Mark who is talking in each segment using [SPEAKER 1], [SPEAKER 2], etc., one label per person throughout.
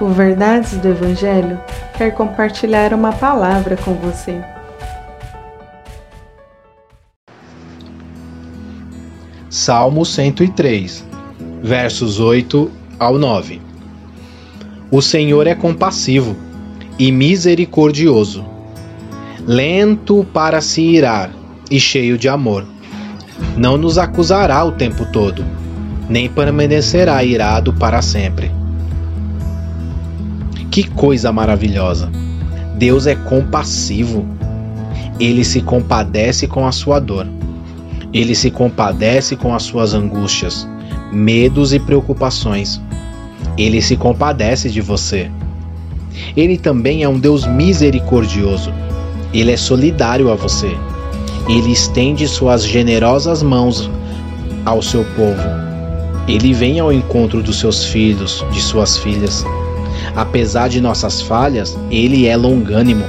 [SPEAKER 1] O Verdades do Evangelho quer compartilhar uma palavra com você.
[SPEAKER 2] Salmo 103, versos 8 ao 9. O Senhor é compassivo e misericordioso, lento para se irar e cheio de amor. Não nos acusará o tempo todo, nem permanecerá irado para sempre. Que coisa maravilhosa! Deus é compassivo. Ele se compadece com a sua dor ele se compadece com as suas angústias, medos e preocupações. Ele se compadece de você. Ele também é um Deus misericordioso. Ele é solidário a você. Ele estende suas generosas mãos ao seu povo. Ele vem ao encontro dos seus filhos, de suas filhas. Apesar de nossas falhas, ele é longânimo.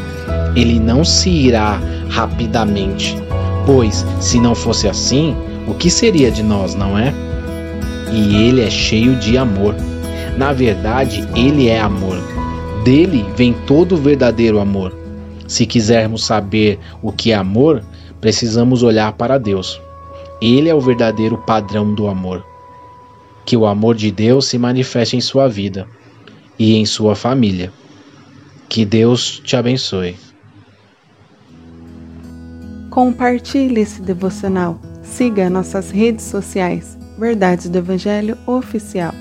[SPEAKER 2] Ele não se irá rapidamente Pois, se não fosse assim, o que seria de nós, não é? E ele é cheio de amor. Na verdade, ele é amor. Dele vem todo o verdadeiro amor. Se quisermos saber o que é amor, precisamos olhar para Deus. Ele é o verdadeiro padrão do amor. Que o amor de Deus se manifeste em sua vida e em sua família. Que Deus te abençoe.
[SPEAKER 1] Compartilhe esse devocional. Siga nossas redes sociais. Verdades do Evangelho Oficial.